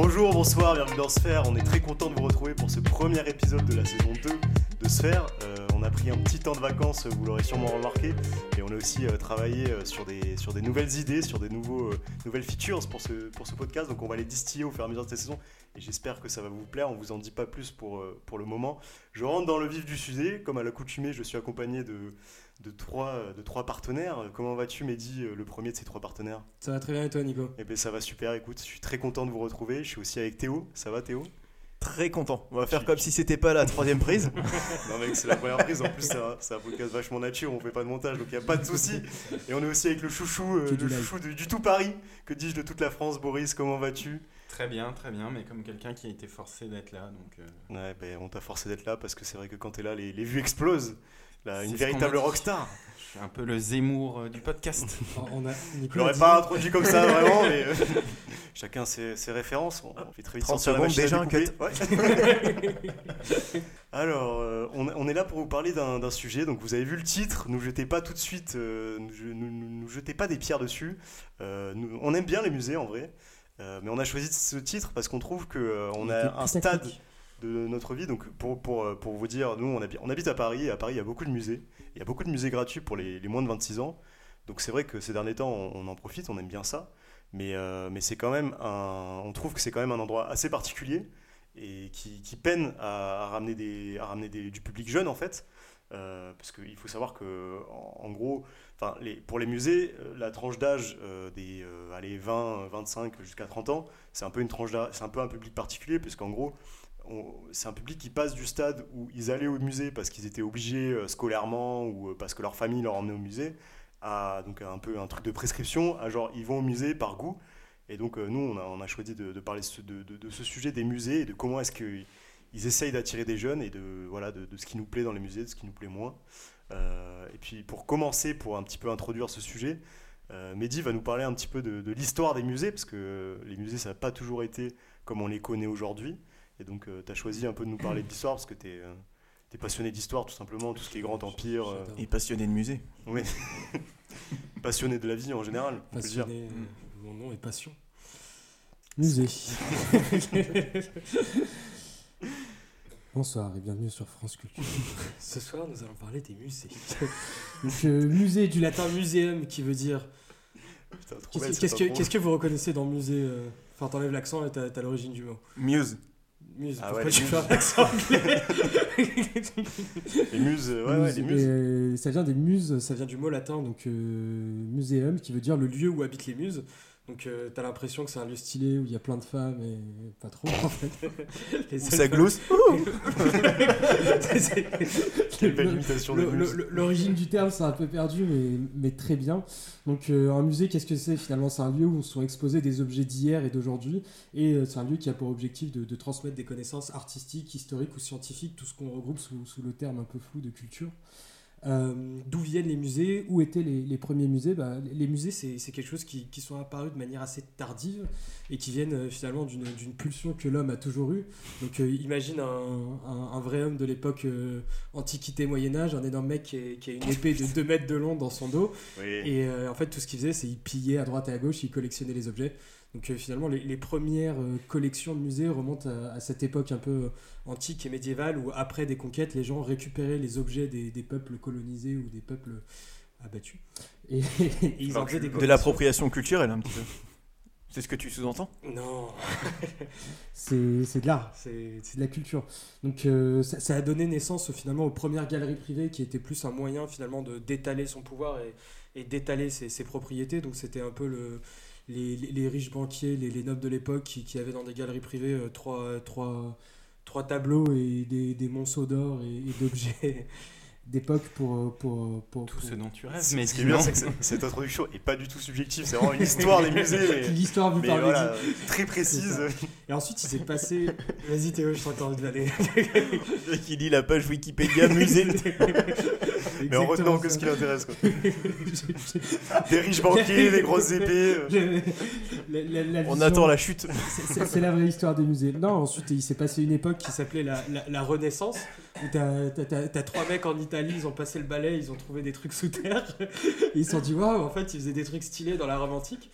Bonjour, bonsoir, bienvenue dans Sphère. On est très content de vous retrouver pour ce premier épisode de la saison 2 de Sphère. On a pris un petit temps de vacances, vous l'aurez sûrement remarqué, et on a aussi euh, travaillé euh, sur, des, sur des nouvelles idées, sur des nouveaux, euh, nouvelles features pour ce, pour ce podcast. Donc on va les distiller au fur et à mesure de cette saison, et j'espère que ça va vous plaire. On vous en dit pas plus pour, pour le moment. Je rentre dans le vif du sujet. Comme à l'accoutumée, je suis accompagné de, de, trois, de trois partenaires. Comment vas-tu, Mehdi, le premier de ces trois partenaires? Ça va très bien et toi, Nico? Eh bien, ça va super. Écoute, je suis très content de vous retrouver. Je suis aussi avec Théo. Ça va, Théo? Très content. On va faire comme si c'était pas la troisième prise. Non mec, c'est la première prise. En plus, c'est un, c'est un podcast vachement nature. On fait pas de montage, donc il y a pas de souci. Et on est aussi avec le chouchou, euh, le chouchou du, du tout Paris. Que dis-je de toute la France, Boris Comment vas-tu? Très bien, très bien, mais comme quelqu'un qui a été forcé d'être là, donc euh, Ouais, ben on t'a forcé d'être là parce que c'est vrai que quand t'es là, les, les vues explosent. Là, une véritable rockstar. je suis un peu le Zemmour euh, du podcast. On a, Je Nico l'aurais dit- pas introduit comme ça vraiment, mais euh, chacun ses, ses références. On, on fait très vite 30 sortir la secondes, déjà un. Ouais. Alors, euh, on, on est là pour vous parler d'un sujet. Donc, vous avez vu le titre. Nous jetez pas tout de suite, euh, nous, nous- nous- nous jetez pas des pierres dessus. Euh, nous- on aime bien les musées en vrai, Euh, mais on a choisi ce titre parce qu'on trouve que euh, on a un stade de notre vie. Donc, pour, pour, pour vous dire, nous, on habite, on habite à Paris. Et à Paris, il y a beaucoup de musées. Il y a beaucoup de musées gratuits pour les, les moins de 26 ans. Donc, c'est vrai que ces derniers temps, on, on en profite, on aime bien ça. Mais, euh, mais c'est quand même un, on trouve que c'est quand même un endroit assez particulier et qui, qui peine à, ramener, des, à ramener des- du public jeune en fait. Euh, parce qu'il faut savoir que en, en gros, les, pour les musées, euh, la tranche d'âge euh, des allez, 20, 25 jusqu'à 30 ans, c'est un peu une tranche c'est un peu un public particulier puisqu'en gros, on- c'est un public qui passe du stade où ils allaient au musée parce qu'ils étaient obligés scolairement ou parce que leur famille leur emmenait au musée à donc un peu un truc de prescription à genre ils vont au musée par goût et donc euh, nous on a, on a choisi de, de parler ce- de, de- de ce sujet des musées et de comment est-ce qu'ils ils essayent d'attirer des jeunes et de voilà de, ce qui nous plaît dans les musées de ce qui nous plaît moins Euh, et puis pour commencer pour un petit peu introduire ce sujet euh, Mehdi va nous parler un petit peu de, l'histoire des musées parce que les musées ça n'a pas toujours été comme on les connaît aujourd'hui et donc tu as choisi un peu de nous parler de l'histoire parce que tu es, passionné d'histoire tout simplement tout ce qui est grand empire euh. Et passionné de musée. oui. passionné de la vie en général dire. Passionné, euh, mon nom est Passion. Musée. Bonsoir et bienvenue sur France Culture. Ce soir, nous allons parler des musées. Donc, euh, musée du latin muséum qui veut dire. Putain, trop belle Qu'est-ce que, que vous reconnaissez dans musée euh, Enfin, t'enlèves l'accent et t'as, t'as l'origine du mot. Muse. Musée. Ah Pourquoi ouais, tu les muses, euh, ouais, ouais, les muses. Et ça vient des muses, ça vient du mot latin, donc euh, muséum, qui veut dire le lieu où habitent les muses. Donc euh, t'as l'impression que c'est un lieu stylé où il y a plein de femmes et pas trop en fait. Les ça glousse. L'origine du terme, c'est un peu perdu, mais, mais très bien. Donc, euh, un musée, qu'est-ce que c'est Finalement, c'est un lieu où sont exposés des objets d'hier et d'aujourd'hui. Et euh, c'est un lieu qui a pour objectif de, de transmettre des connaissances artistiques, historiques ou scientifiques, tout ce qu'on regroupe sous, sous le terme un peu flou de culture. Euh, D'où viennent les musées Où étaient les, les premiers musées? Bah, Les musées, c'est quelque chose qui, qui sont apparus de manière assez tardive et qui viennent euh, finalement d'une pulsion que l'homme a toujours eue. Donc euh, imagine un, un- un vrai homme de l'époque euh, Antiquité Moyen-Âge, un énorme mec qui, est- qui a une épée de 2 mètres de long dans son dos. Oui. Et en fait, tout ce qu'il faisait, c'est il pillait à droite et à gauche, il collectionnait les objets. Donc euh, finalement, les, les premières euh, collections de musées remontent à, à cette époque un peu antique et médiévale où après des conquêtes, les gens récupéraient les objets des, des peuples colonisés ou des peuples abattus. Et, et ils en faisaient des De l'appropriation culturelle, un petit peu. C'est ce que tu sous-entends? Non, c'est c'est de l'art, c'est c'est de la culture. Donc euh, ça, ça a donné naissance finalement aux premières galeries privées qui étaient plus un moyen finalement de d'étaler son pouvoir et, et d'étaler ses, ses propriétés. Donc c'était un peu le, les, les- les riches banquiers, les, les nobles de l'époque qui, qui avaient dans des galeries privées euh, trois, trois, trois tableaux et des, des monceaux d'or et, et d'objets d'époque pour, pour, pour, Tout pour- ce dont tu rêves, mais ce qui est bien, c'est que cette introduction est pas du tout subjective, c'est vraiment une histoire des musées, mais, L'histoire vous parle voilà, très précise. Et ensuite, il s'est passé. Vas-y, Théo, je t'entends de aller. Qui lit la page Wikipédia musée. Mais en retenant que ce qui l'intéresse. quoi. Des riches banquiers, des grosses épées. euh. On attend la chute. C'est- la vraie histoire des musées. Non, ensuite, il s'est passé une époque qui s'appelait la, la- la Renaissance, t'as t'as- t'as- t'as trois mecs en Italie, ils ont passé le balai, ils ont trouvé des trucs sous terre, et ils se sont dit, waouh, en fait, ils faisaient des trucs stylés dans la Rome antique.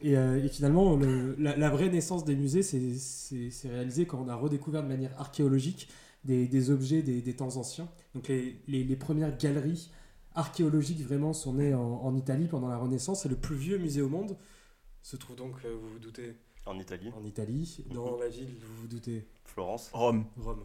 Et, euh, et finalement, le- la, la vraie naissance des musées, c'est- c'est c'est réalisé quand on a redécouvert de manière archéologique des, des objets des, des temps anciens. Donc les, les- les premières galeries archéologiques vraiment sont nées en, en Italie pendant la Renaissance. C'est le plus vieux musée au monde. Se trouve donc, euh, vous vous doutez, En Italie, en Italie. Dans la ville, vous vous doutez, Florence. Rome. Rome.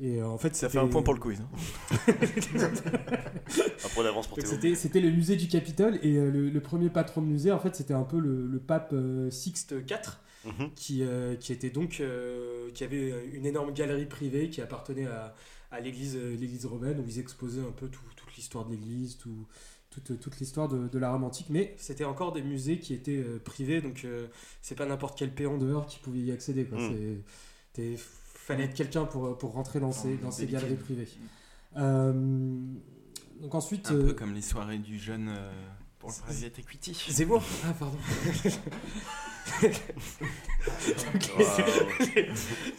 Et euh, en fait, Ça fait c'était- un point pour le quiz. hein. Un point d'avance pour Donc Théo. C'était c'était le musée du Capitole et euh, le, le premier patron de musée, en fait, c'était un peu le, le pape euh, Sixte IV Mhm. qui, euh, qui était donc euh, qui avait une énorme galerie privée qui appartenait à, à l'église l'église romaine où ils exposaient un peu tout- toute l'histoire de l'église, tout, toute, toute l'histoire de, de la Rome antique. Mais c'était encore des musées qui étaient euh, privés, donc euh, c'est pas n'importe quel péon dehors qui pouvait y accéder. Quoi. Mm. C'est- fallait être quelqu'un pour, pour rentrer dans ces, dans ces galeries privées. Euh, donc ensuite. Un euh, peu comme les soirées du jeune euh, pour le private equity. Zemmour? Ah, pardon.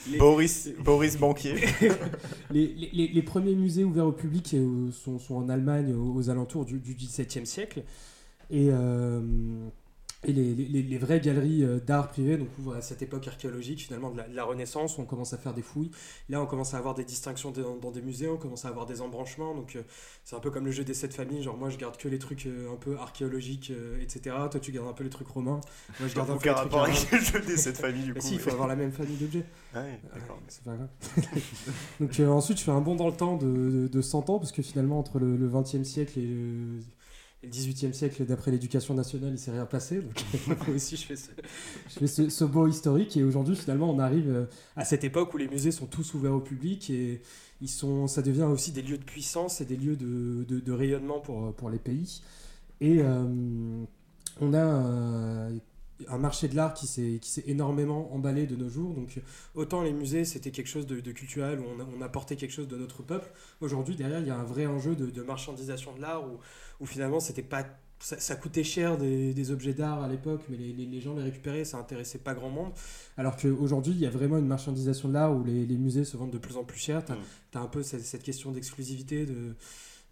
Les- Boris, Boris Banquier. Les, les- les- les premiers musées ouverts au public euh, sont, sont en Allemagne aux, aux alentours du, du XVIIe siècle. Et, euh, et les, les- les vraies galeries euh, d'art privé donc, ouvrent à cette époque archéologique, finalement, de la, de la Renaissance. On commence à faire des fouilles. Là, on commence à avoir des distinctions dans, dans des musées, on commence à avoir des embranchements. Donc, euh, c'est un peu comme le jeu des sept familles. Genre, moi, je garde que les trucs euh, un peu archéologiques, euh, etc. Toi, tu gardes un peu les trucs romains. Moi, je garde un peu les trucs rapport avec le jeu des cette famille du Mais coup. si, il faut avoir la même famille d'objets. Ah ouais, d'accord. C'est pas grave. Donc euh, ensuite, je fais un bond dans le temps de, de, de 100 ans, parce que finalement, entre le, le 20e siècle et le, et le 18e siècle, d'après l'éducation nationale, il s'est rien passé. Donc moi aussi, je fais, ce, je fais ce, ce bond historique. Et aujourd'hui, finalement, on arrive euh, à cette époque où les musées sont tous ouverts au public et ils sont, ça devient aussi des lieux de puissance et des lieux de, de, de rayonnement pour, pour les pays. Et euh, on a euh, un marché de l'art qui s'est énormément emballé de nos jours. Donc autant les musées c'était quelque chose de, de culturel où on, a- on apportait quelque chose de notre peuple. Aujourd'hui derrière il y a un vrai enjeu de, de marchandisation de l'art où, où finalement c'était pas ça, ça coûtait cher des, des objets d'art à l'époque, mais les, les- les gens les récupéraient, ça intéressait pas grand monde. Alors qu'aujourd'hui, il y a vraiment une marchandisation de l'art où les, les musées se vendent de plus en plus cher. Tu as, Mm. un peu cette, cette question d'exclusivité, de,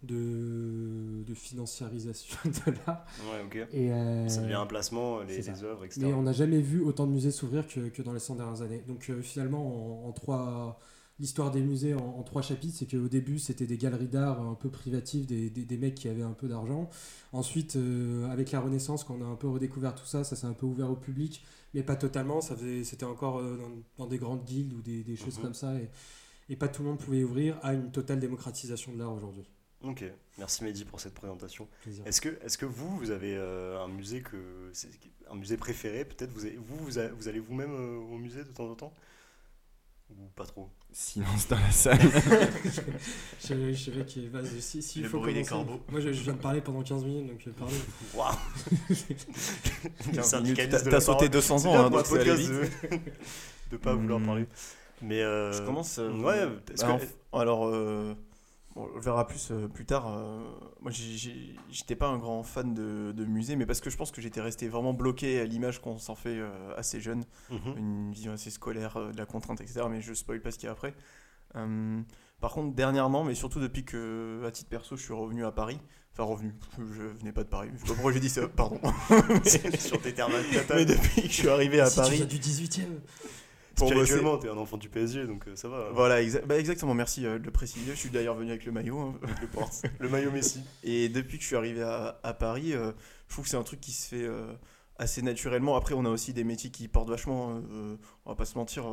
de, de financiarisation de l'art. Ouais, ok. Et, euh, Ça devient un placement, les, œuvres, etc. mais on n'a jamais vu autant de musées s'ouvrir que, que dans les 100 dernières années. Donc euh, finalement, en, en trois, l'histoire des musées en, en trois chapitres, c'est qu'au début, c'était des galeries d'art un peu privatives, des, des, des mecs qui avaient un peu d'argent. Ensuite, euh, avec la Renaissance, quand on a un peu redécouvert tout ça, ça s'est un peu ouvert au public, mais pas totalement. Ça faisait, c'était encore dans, dans des grandes guildes ou des, des choses Mhm. comme ça. Et, et pas tout le monde pouvait ouvrir à une totale démocratisation de l'art aujourd'hui. Ok, merci Mehdi pour cette présentation. Est-ce que, est que vous, vous avez euh, un musée que un musée préféré Peut-être vous, avez- vous, vous, a- vous allez vous-même euh, au musée de temps en temps? Ou pas trop? Silence dans la salle. Je, je savais qu'il va. Si, si, il Le faut bruit des corbeaux. Moi, je, je viens de parler pendant 15 minutes, donc. Waouh 15 syndicaliste minutes, de T'as sauté parole. 200 C'est ans, hein, donc c'est allé podcast vite. de... de pas vouloir Hmm. parler. Mais euh, Je commence. euh, Ouais, bah, que- alors, euh, bon, on le verra plus euh, plus tard. euh, moi, j'étais pas un grand fan de, de musée, mais parce que je pense que j'étais resté vraiment bloqué à l'image qu'on s'en fait euh, assez jeune, Mhm. une vision assez scolaire euh, de la contrainte, etc. Mais je spoil pas ce qu'il y a après. Par contre, dernièrement, mais surtout depuis que, à titre perso, je suis revenu à Paris. Enfin, revenu, je venais pas de Paris. Je sais pas pourquoi j'ai dit ça, pardon. Sur tes termes mais depuis que je suis arrivé à Si tu Paris, viens du 18 e Spirituellement, t'es un enfant du PSG, donc euh, ça va. Voilà, exa- bah, exactement, merci euh, de le préciser. Je suis d'ailleurs venu avec le maillot. hein, je le porte. Le maillot Messi. Et depuis que je suis arrivé à, à Paris, euh, je trouve que c'est un truc qui se fait euh, assez naturellement. Après, on a aussi des métiers qui portent vachement, euh, on va pas se mentir.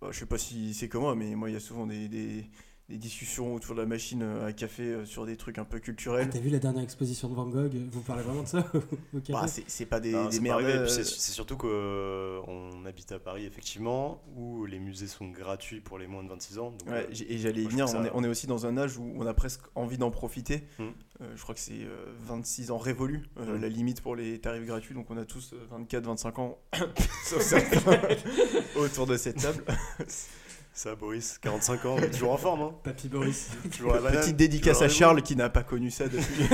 bah, je sais pas si c'est comme moi, mais moi, il y a souvent des, des- des discussions autour de la machine euh, à café euh, sur des trucs un peu Ah, culturels. T'as vu la dernière exposition de Van Gogh Vous parlez vraiment de ça au café Bah, c'est pas des, Non, des merdes. euh, C'est surtout qu'on habite à Paris, effectivement, où les musées sont gratuits pour les moins de 26 ans. Donc, Ouais, euh, j'ai- et j'allais y venir, on, ça- est, on est aussi dans un âge où on a presque envie d'en profiter. Euh, je crois que c'est euh, 26 ans révolus, euh, Hmm. la limite pour les tarifs gratuits. Donc on a tous 24-25 ans, autour de cette table. Ça, Boris, 45 ans, toujours en forme. Hein. Papy Boris. Toujours la banane, Petite dédicace à Charles qui n'a pas connu ça depuis.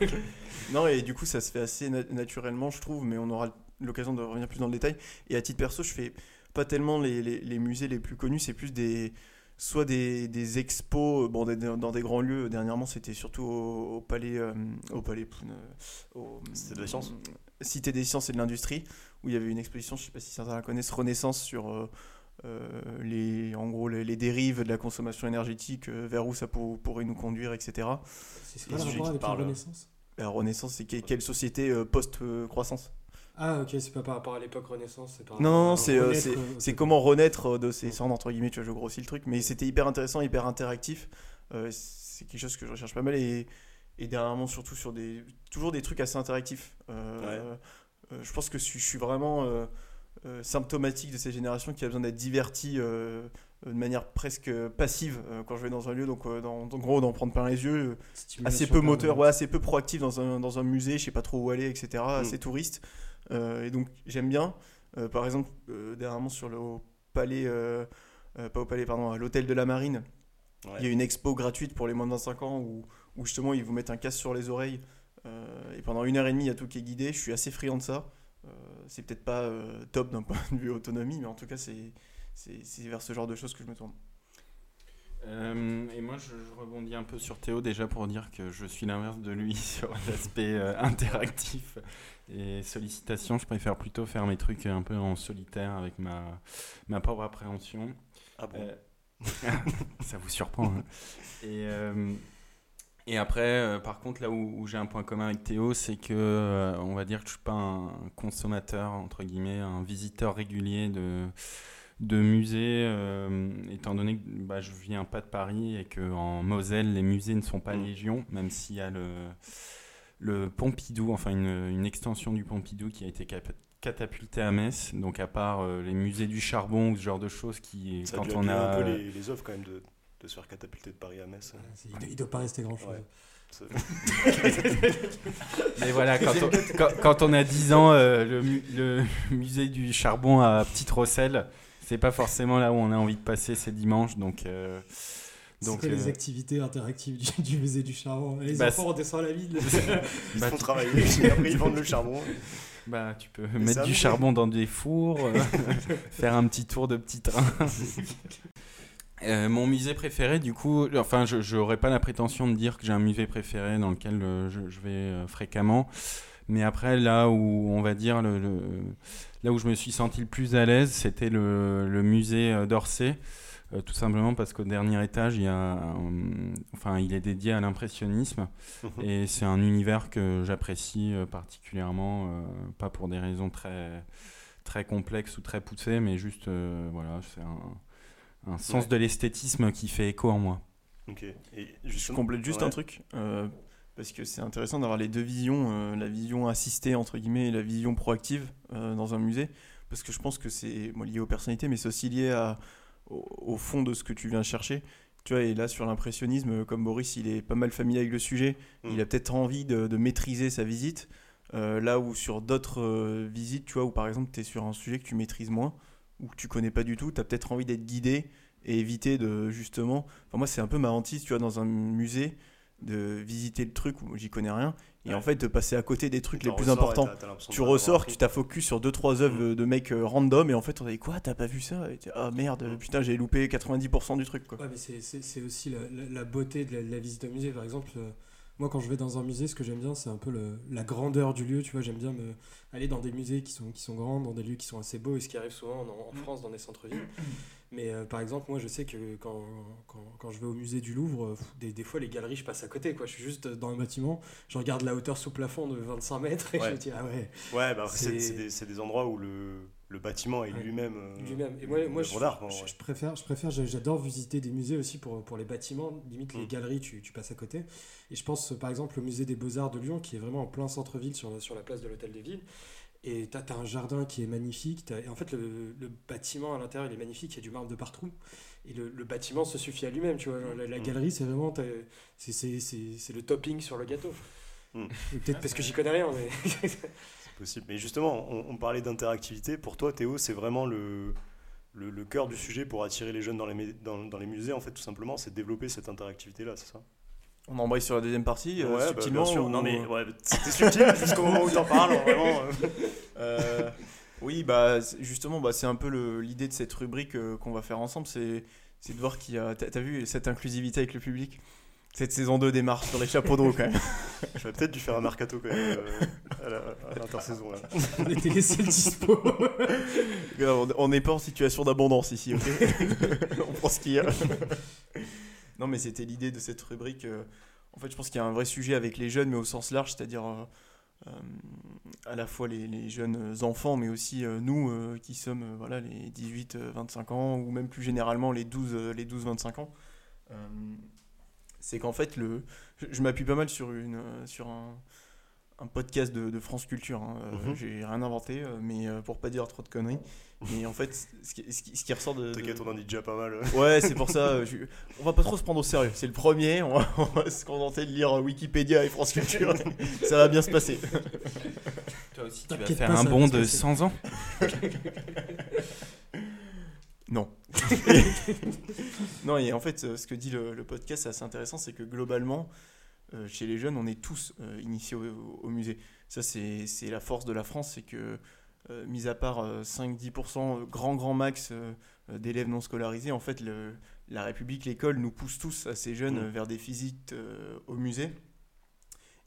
non, et du coup, ça se fait assez na- naturellement, je trouve, mais on aura l'occasion de revenir plus dans le détail. Et à titre perso, je fais pas tellement les, les- les musées les plus connus, c'est plus des. soit des, des expos bon, des- dans des grands lieux. Dernièrement, c'était surtout au, au Palais. euh, au Palais. euh, Cité de la Science Cité des Sciences et de l'Industrie, où il y avait une exposition, je sais pas si certains la connaissent, Renaissance sur. euh, euh, les, en gros les, les dérives de la consommation énergétique, euh, vers où ça pour- pourrait nous conduire, etc. C'est quoi le rapport qui avec la parlent. Renaissance La Renaissance, c'est que- quelle société euh, post-croissance? Ah ok, c'est pas par rapport à l'époque Renaissance, c'est par Non, non, non, c'est euh, euh, comment renaître de ces cendres, entre guillemets, tu vois, je grossis le truc, mais c'était hyper intéressant, hyper interactif. Euh, c'est quelque chose que je recherche pas mal et, et dernièrement, surtout sur des. Toujours des trucs assez interactifs. Euh, euh, je pense que je suis, je suis vraiment euh, euh, symptomatique de cette génération qui a besoin d'être divertie euh, de manière presque passive euh, quand je vais dans un lieu, donc euh, dans, en gros, d'en prendre plein les yeux. euh, assez peu moteur, ouais, assez peu proactif dans un, dans un musée, je sais pas trop où aller, etc. Assez touriste. Euh, et donc j'aime bien. Euh, par exemple, euh, dernièrement sur le au palais, euh, euh, pas au palais, pardon, à l'hôtel de la Marine, Ouais. il y a une expo gratuite pour les moins de 25 ans où, où justement ils vous mettent un casque sur les oreilles euh, et pendant une heure et demie il y a tout qui est guidé. Je suis assez friand de ça. Euh, c'est peut-être pas euh, top d'un point de vue autonomie, mais en tout cas c'est vers ce genre de choses que je me tourne. Euh, et moi, je, je rebondis un peu sur Théo déjà pour dire que je suis l'inverse de lui sur l'aspect euh, interactif et sollicitation. Je préfère plutôt faire mes trucs un peu en solitaire avec ma, ma propre appréhension. Ah bon? Euh, ça vous surprend. hein. Et, et après, euh, par contre, là où, où j'ai un point commun avec Théo, c'est que euh, on va dire que je suis pas un consommateur entre guillemets, un visiteur régulier de de musées, euh, étant donné que bah, je viens pas de Paris et que en Moselle les musées ne sont pas Mm. légion, même s'il y a le le Pompidou, enfin une, une extension du Pompidou qui a été catapultée à Metz. Donc à part les musées du charbon ou ce genre de choses qui, Ça quand on a un peu les, les offres quand même de, de se faire catapulter de Paris à Metz. Il doit- il doit pas rester grand chose. Ouais. Mais voilà, quand on, quand, quand on a 10 ans, euh, le, mu- le musée du charbon à Petite Rosselle, c'est pas forcément là où on a envie de passer ces dimanches. Donc, euh, Donc, les euh, activités interactives du, du musée du charbon. Les Bah, enfants, on descend à la ville. Ils se Bah, font tu- travailler et après ils vendent le charbon. bah, tu peux mettre du charbon dans des fours, euh, faire un petit tour de petit train. Euh, mon musée préféré, du coup, enfin, je n'aurais pas la prétention de dire que j'ai un musée préféré dans lequel euh, je, je vais euh, fréquemment. Mais après, là où on va dire, le, le- là où je me suis senti le plus à l'aise, c'était le, le musée d'Orsay. Tout simplement parce qu'au dernier étage, il, y a, un- enfin, il est dédié à l'impressionnisme. Et c'est un univers que j'apprécie particulièrement, pas pour des raisons très, très complexes ou très poussées, mais juste, voilà, c'est un, un sens Ouais. de l'esthétisme qui fait écho en moi. Ok. Et Je complète juste ouais. un truc, euh, parce que c'est intéressant d'avoir les deux visions, euh, la vision assistée entre guillemets et la vision proactive euh, dans un musée, parce que je pense que c'est bon, lié aux personnalités, mais c'est aussi lié à, au, au fond de ce que tu viens chercher. Tu vois, et là sur l'impressionnisme, comme Boris, il est pas mal familier avec le sujet, Mm. il a peut-être envie de, de maîtriser sa visite, euh, là où sur d'autres euh, visites, tu vois, où par exemple tu es sur un sujet que tu maîtrises moins, ou que tu connais pas du tout, tu as peut-être envie d'être guidé et éviter de justement. Enfin, moi, c'est un peu ma hantise, tu vois, dans un musée, de visiter le truc où j'y connais rien, et Ouais. en fait de passer à côté des trucs les plus importants. t'as l'impression de Tu ressors, tu t'as focus sur 2-3 œuvres de mecs euh, random, et en fait, on a dit quoi T'as pas vu ça? Et Ah merde, Mm. putain, j'ai loupé 90% du truc, quoi. Ouais, mais c'est- aussi la, la- la beauté de la, de la visite au musée. Par exemple, euh, moi, quand je vais dans un musée, ce que j'aime bien, c'est un peu le- la grandeur du lieu. Tu vois, j'aime bien me, aller dans des musées qui sont, qui sont grands, dans des lieux qui sont assez beaux, et ce qui arrive souvent en, en France, dans des centres-villes. Mais euh, par exemple, moi, je sais que quand, quand, quand je vais au musée du Louvre, euh, des, des fois, les galeries, je passe à côté. Quoi. Je suis juste dans un bâtiment, je regarde la hauteur sous plafond de 25 mètres, et je Ouais. me dis, ah ouais, Ouais, bah, des, c'est des endroits où le, le bâtiment est Ouais. lui-même. euh, lui-même. Et moi, moi je, préfère, je préfère, j'a- j'adore visiter des musées aussi pour, pour les bâtiments. Limite, les Mm. galeries, tu, tu passes à côté. Et je pense, par exemple, au musée des Beaux-Arts de Lyon, qui est vraiment en plein centre-ville, sur, sur la place de l'Hôtel de Ville. Et tu as, un jardin qui est magnifique. Et en fait, le, le bâtiment à l'intérieur, il est magnifique. Il y a du marbre de partout. Et le, le bâtiment se suffit à lui-même. Tu vois, la, la Mm. galerie, c'est vraiment. c'est- le topping sur le gâteau. Mm. Peut-être parce que j'y connais rien, mais. Possible. Mais justement, on, on parlait d'interactivité. Pour toi, Théo, c'est vraiment le, le, le cœur du sujet pour attirer les jeunes dans les, mé- dans, dans les musées, en fait, tout simplement, c'est de développer cette interactivité-là, c'est ça? On embraye sur la deuxième partie, euh, bah, subtilement. bien sûr. ou- Non, mais ouais, c'était subtil jusqu'au moment où t'en parles, vraiment. euh. Oui, bah justement, bah, c'est un peu l'idée de cette rubrique euh, qu'on va faire ensemble. C'est de voir qu'il y a. T'as vu cette inclusivité avec le public? Cette saison 2 démarre sur les chapeaux de roue quand même. J'aurais peut-être dû faire un mercato quand même euh, à l'intersaison là. On était les seuls dispo. on n'est pas en situation d'abondance ici, ok On prend ce qu'il y a. non, mais c'était l'idée de cette rubrique. euh, en fait, je pense qu'il y a un vrai sujet avec les jeunes, mais au sens large, c'est-à-dire euh, euh, à la fois les, les jeunes enfants, mais aussi euh, nous euh, qui sommes euh, voilà, les 18-25 ans, ou même plus généralement les 12 euh, les 12-25 ans. C'est qu'en fait, le, je, je m'appuie pas mal sur, une, sur un, un podcast de, de France Culture. hein. Euh, Mhm. J'ai rien inventé, euh, mais euh, pour pas dire trop de conneries. Mais en fait, ce qui, ce qui- ce qui ressort de. de- T'inquiète, on en dit déjà pas mal. Ouais, c'est pour ça. je- On va pas trop se prendre au sérieux. C'est le premier. On va, on va se contenter de lire Wikipédia et France Culture. ça va bien se passer. Toi aussi, tu vas faire pas, un bond de passer. 100 ans Non. non, et en fait, euh, ce que dit le, le podcast, c'est assez intéressant, c'est que globalement, euh, chez les jeunes, on est tous euh, initiés au, au musée. Ça, c'est la force de la France, c'est que, euh, mis à part euh, 5-10%, euh, grand, grand max d'élèves non scolarisés, en fait, le- la République, l'école nous pousse tous, assez jeunes, Mm. vers des visites au musée.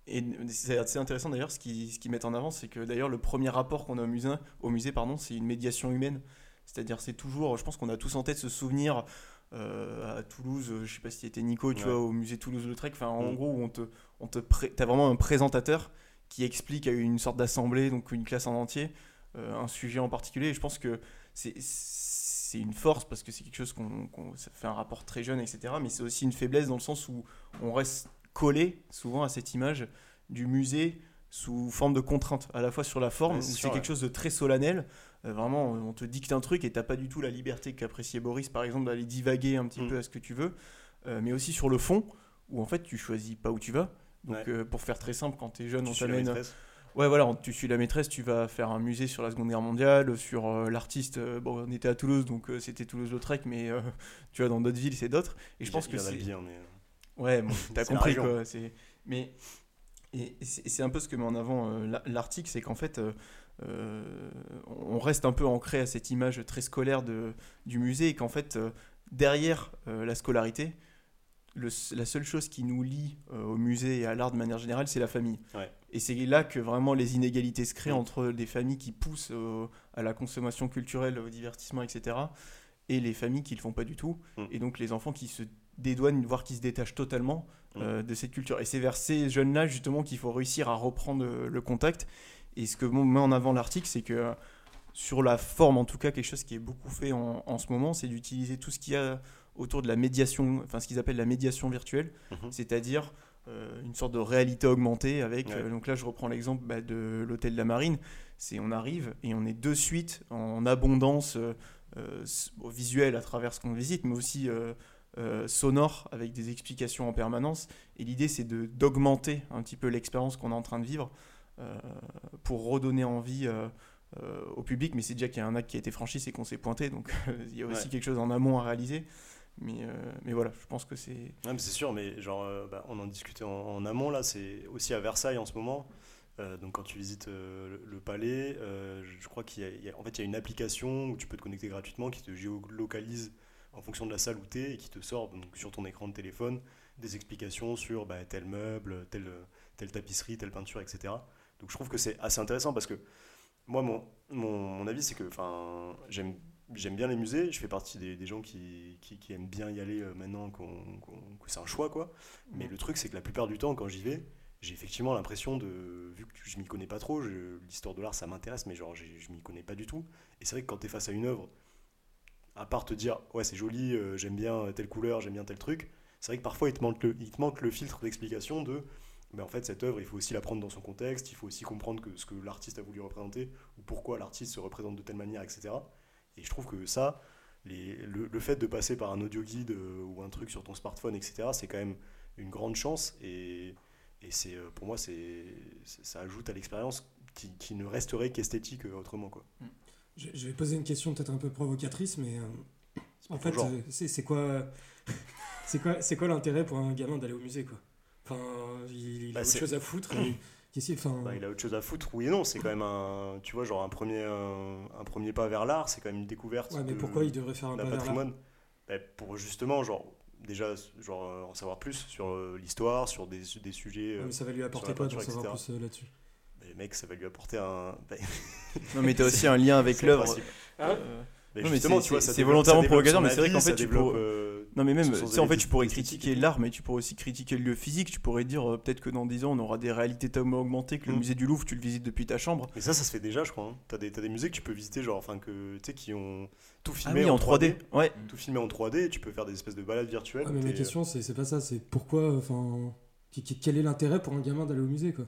Et c'est assez intéressant d'ailleurs, ce qu'ils ce mettent en avant, c'est que d'ailleurs le premier rapport qu'on a au musée, au musée c'est une médiation humaine. C'est-à-dire, c'est toujours, je pense qu'on a tous en tête ce souvenir euh, à Toulouse, euh, je sais pas si c'était Nico, tu Ouais. vois, au musée Toulouse-Lautrec, enfin en Mm. gros, où on te, on te pré- t'as vraiment un présentateur qui explique à une sorte d'assemblée, donc une classe en entier, euh, un sujet en particulier. Et je pense que c'est c'est une force parce que c'est quelque chose qu'on, ça fait un rapport très jeune, etc. Mais c'est aussi une faiblesse dans le sens où on reste collé souvent à cette image du musée sous forme de contrainte, à la fois sur la forme, Ouais, où c'est quelque ouais. chose de très solennel. Euh, vraiment, on te dicte un truc et t'as pas du tout la liberté qu'appréciait Boris, par exemple, d'aller divaguer un petit Mm. peu à ce que tu veux. Euh, mais aussi sur le fond, où en fait tu choisis pas où tu vas. Donc, Ouais. euh, pour faire très simple, quand t'es jeune, Tu on t'amène. maîtresse. Ouais, voilà, tu suis la maîtresse, tu vas faire un musée sur la Seconde Guerre mondiale, sur euh, l'artiste. euh, bon, on était à Toulouse, donc euh, c'était Toulouse-Lautrec, mais tu vois, dans d'autres villes, c'est d'autres. Et je pense que c'est. bien, mais. Ouais, bon, t'as compris quoi. Mais et c'est un peu ce que met en avant la- l'article, c'est qu'en fait, euh, on reste un peu ancré à cette image très scolaire de, du musée et qu'en fait, euh, derrière euh, la scolarité, le la seule chose qui nous lie au musée et à l'art de manière générale, c'est la famille. Ouais. Et c'est là que vraiment les inégalités se créent Mm. entre des familles qui poussent à la consommation culturelle, au divertissement, etc. et les familles qui le font pas du tout. Mm. Et donc les enfants qui se dédouanent, voire qui se détachent totalement euh, de cette culture. Et c'est vers ces jeunes-là justement qu'il faut réussir à reprendre le contact. Et ce que met en avant l'article, c'est que sur la forme, en tout cas, quelque chose qui est beaucoup fait en, en ce moment, c'est d'utiliser tout ce qu'il y a autour de la médiation, enfin ce qu'ils appellent la médiation virtuelle, Mhm. c'est-à-dire euh, une sorte de réalité augmentée avec. Ouais. euh, donc là, je reprends l'exemple bah, de l'hôtel de la Marine. C'est on arrive et on est de suite en abondance euh, visuelle à travers ce qu'on visite, mais aussi sonore avec des explications en permanence. Et l'idée, c'est d'augmenter un petit peu l'expérience qu'on est en train de vivre pour redonner envie. euh, euh, au public, mais c'est déjà qu'il y a un acte qui a été franchi, c'est qu'on s'est pointé, donc il y a aussi Ouais. quelque chose en amont à réaliser. Mais, euh, mais voilà, je pense que c'est. Ouais, c'est sûr, mais genre, euh, bah, on en discutait en, en amont là, c'est aussi à Versailles en ce moment. Euh, donc quand tu visites euh, le, le palais, euh, je- je crois qu'il y a, il y a- en fait, il y a une application où tu peux te connecter gratuitement qui te géolocalise en fonction de la salle où tu es et qui te sort donc, sur ton écran de téléphone des explications sur bah, tel meuble, telle, telle tapisserie, telle peinture, etc. Donc je trouve que c'est assez intéressant parce que moi, mon, mon, mon avis, c'est que j'aime j'aime bien les musées, je fais partie des, des gens qui, qui, qui aiment bien y aller euh, maintenant qu'on, qu'on- que c'est un choix, quoi. Mais le truc, c'est que la plupart du temps, quand j'y vais, j'ai effectivement l'impression de, vu que je m'y connais pas trop, l'histoire de l'art, ça m'intéresse, mais genre, je m'y connais pas du tout. Et c'est vrai que quand tu es face à une œuvre, à part te dire, ouais, c'est joli, euh, j'aime bien telle couleur, j'aime bien tel truc, c'est vrai que parfois, il te manque le, il te manque le filtre d'explication de, mais en fait, cette œuvre, il faut aussi la prendre dans son contexte, il faut aussi comprendre que, ce que l'artiste a voulu représenter, ou pourquoi l'artiste se représente de telle manière, etc. Et je trouve que ça, les- le, le fait de passer par un audio guide euh, ou un truc sur ton smartphone, etc., c'est quand même une grande chance. Et, et c'est, euh, pour moi, c'est, ça ajoute à l'expérience qui, qui ne resterait qu'esthétique euh, autrement. Quoi. Je, je vais poser une question peut-être un peu provocatrice, mais euh, en fait, c'est c'est quoi, c'est quoi, c'est quoi l'intérêt pour un gamin d'aller au musée quoi? Enfin, il, il Bah, a autre chose à foutre. et enfin, Bah, il a autre chose à foutre, oui et non. C'est quand même un, tu vois, genre un premier, un, un premier pas vers l'art, c'est quand même une découverte ouais, mais de- pourquoi il devrait faire un pas vers patrimoine? bah, pour justement, genre, déjà, genre, euh, en savoir plus sur euh, l'histoire, sur des, des sujets. Ouais, euh, mais ça va lui apporter quoi d'en savoir etc. plus euh, là-dessus? Bah, mec, ça va lui apporter un. bah, Non, mais t'as aussi un lien avec l'œuvre. principe. Euh, justement, c'est- tu vois, c'est- volontairement provocateur, mais c'est vrai qu'en fait, tu euh, Non mais même, tu sais, en fait, tu pourrais critiquer l'art, mais tu pourrais aussi critiquer le lieu physique. Tu pourrais dire euh, peut-être que dans 10 ans, on aura des réalités tellement augmentées que le Mm. musée du Louvre, tu le visites depuis ta chambre. Mais ça, ça se fait déjà, je crois. hein. T'as des, t'as des musées que tu peux visiter, genre, enfin, que, tu sais, qui ont tout Ah filmé oui, en 3D. Ouais. Tout filmé en 3D, et tu peux faire des espèces de balades virtuelles. Ah, mais ma t'es- question, c'est c'est pas ça, c'est pourquoi, enfin, quel est l'intérêt pour un gamin d'aller au musée, quoi?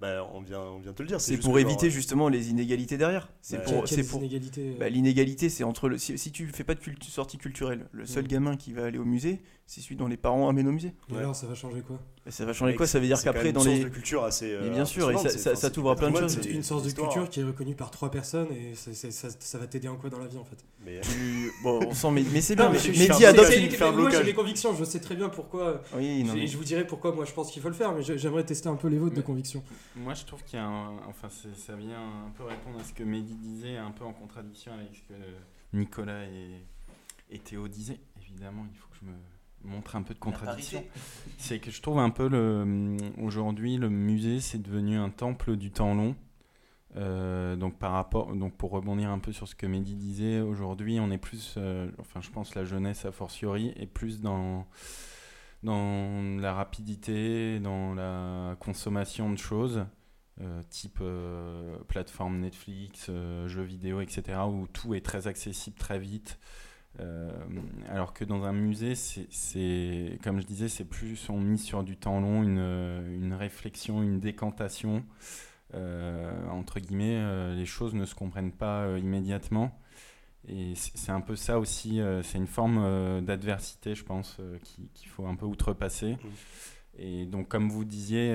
Bah, on vient, on vient de te le dire. C'est pour genre, éviter justement les inégalités derrière. C'est Bah, pour, c'est pour. inégalités euh, Bah, L'inégalité, c'est entre le. Si, si tu fais pas de cultu- sortie culturelle, le seul Mm. gamin qui va aller au musée, c'est celui dont les parents amènent au musée. Et Ouais. alors, ça va changer quoi Et ça va changer quoi? Ça veut dire qu'après, dans une les. de culture assez. euh, Mais bien sûr, et ça- c'est- ça- ça t'ouvre à plein de choses. c'est une source de culture qui est reconnue par trois personnes et c'est- c'est- ça, ça va t'aider en quoi dans la vie en fait? Mais tu- Bon, on sent, mais, mais c'est bien. Mais Mehdi adopte une. moi j'ai blocage. mes convictions, je sais très bien pourquoi. Oui, non, Je, mais- je vous dirai pourquoi moi je pense qu'il faut le faire, mais j'aimerais tester un peu les vôtres de convictions. Moi, je trouve qu'il y a un. Enfin, ça vient un peu répondre à ce que Mehdi disait, un peu en contradiction avec ce que Nicolas et, et Théo disaient. Évidemment, il faut que je me montre un peu de contradiction. C'est que je trouve un peu le. Aujourd'hui, le musée, c'est devenu un temple du temps long. Euh, donc par rapport, donc pour rebondir un peu sur ce que Mehdi disait, aujourd'hui on est plus, euh, enfin je pense la jeunesse a fortiori est plus dans dans la rapidité, dans la consommation de choses, euh, type plateforme Netflix, jeux vidéo, etc., où tout est très accessible très vite. Euh, alors que dans un musée, c'est, comme je disais, c'est plus on mise sur du temps long, une, une réflexion, une décantation. Euh, entre guillemets, euh, les choses ne se comprennent pas immédiatement. Et c'est un peu ça aussi, euh, c'est une forme euh, d'adversité, je pense, euh, qui- qu'il faut un peu outrepasser. Et donc, comme vous disiez,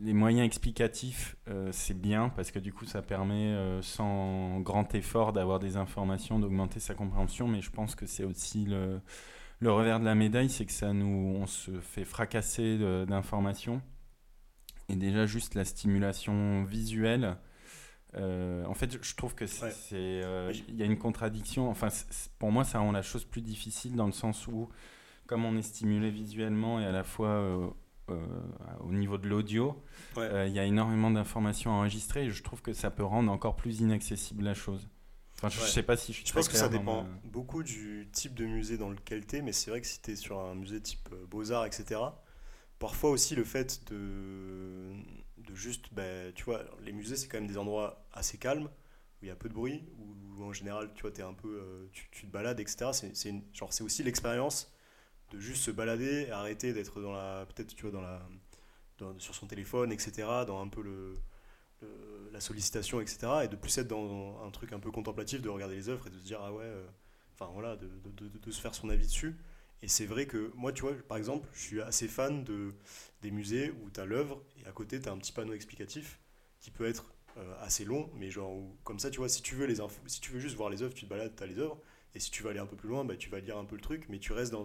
les moyens explicatifs, euh, c'est bien parce que du coup, ça permet, euh, sans grand effort, d'avoir des informations, d'augmenter sa compréhension. Mais je pense que c'est aussi le, le revers de la médaille, c'est que ça nous, on se fait fracasser d'informations. Et déjà, juste la stimulation visuelle. euh, en fait, je trouve que c'est, Ouais. euh, il y a une contradiction. Enfin, pour moi, ça rend la chose plus difficile dans le sens où, comme on est stimulé visuellement et à la fois euh, euh, au niveau de l'audio, Ouais. euh, il y a énormément d'informations enregistrées et je trouve que ça peut rendre encore plus inaccessible la chose. Enfin, je Ouais. sais pas si je suis Je pense que ça dépend ma- beaucoup du type de musée dans lequel tu es, mais c'est vrai que si tu es sur un musée type euh, Beaux-Arts, etc., parfois aussi le fait de, de juste, bah, tu vois, les musées, c'est quand même des endroits assez calmes, où il y a peu de bruit, où en général, tu vois, es un peu, euh, tu, tu te balades, etc. C'est aussi l'expérience de juste se balader, arrêter d'être dans la, peut-être, tu vois, dans la, sur son téléphone, etc., dans un peu le, la sollicitation, etc., et de plus être dans un truc un peu contemplatif, de regarder les œuvres et de se dire, ah ouais, euh, enfin voilà, de, de- de- se faire son avis dessus. Et c'est vrai que moi, tu vois, par exemple, je suis assez fan de, des musées où tu as l'œuvre et à côté, tu as un petit panneau explicatif qui peut être euh, assez long, mais genre, comme ça, tu vois, si tu veux les infos, si tu veux juste voir les œuvres, tu te balades, tu as les œuvres, et si tu veux aller un peu plus loin, bah, tu vas lire un peu le truc, mais tu restes dans.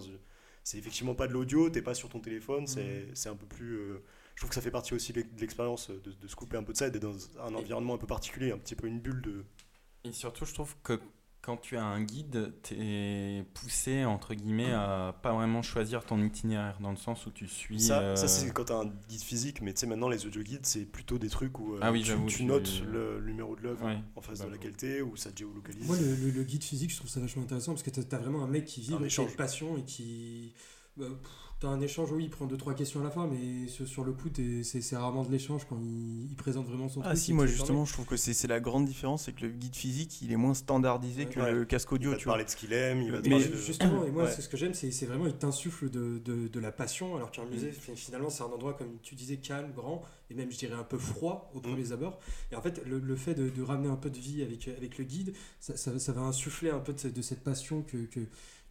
C'est effectivement pas de l'audio, t'es pas sur ton téléphone, c'est c'est un peu plus. euh, je trouve que ça fait partie aussi de l'expérience euh, de, de se couper un peu de ça et d'être dans un environnement un peu particulier, un petit peu une bulle de. Et surtout, je trouve que quand tu as un guide, tu es poussé, entre guillemets, à pas vraiment choisir ton itinéraire, dans le sens où tu suis... Ça, euh, ça c'est quand t'as un guide physique, mais tu sais, maintenant les audio guides, c'est plutôt des trucs où euh, Ah oui, tu, tu tu- notes le, le numéro de l'œuvre ouais. en face Bah, de laquelle t'es, ou ça te géolocalise. Moi, le, le- le guide physique, je trouve ça vachement intéressant parce que t'as as vraiment un mec qui vit Un avec échange. passion et qui. bah, pff, T'as un échange, oui, il prend deux trois questions à la fin, mais sur, sur le coup, t'es- c'est c'est rarement de l'échange quand il, il présente vraiment son Ah truc. si, il moi te justement, je trouve que c'est c'est la grande différence, c'est que le guide physique, il est moins standardisé que Ouais. le casque il audio, va te tu vois. parler de ce qu'il aime, il va te Mais de... justement, et moi, Ouais. c'est ce que j'aime, c'est c'est vraiment, il t'insuffle de, de, de la passion, alors qu'un musée, fi- finalement, c'est un endroit, comme tu disais, calme, grand, et même, je dirais, un peu froid au Mm. premier abord. Et en fait, le, le fait de, de ramener un peu de vie avec, avec le guide, ça, ça, ça va insuffler un peu de, cette- de cette passion que, que,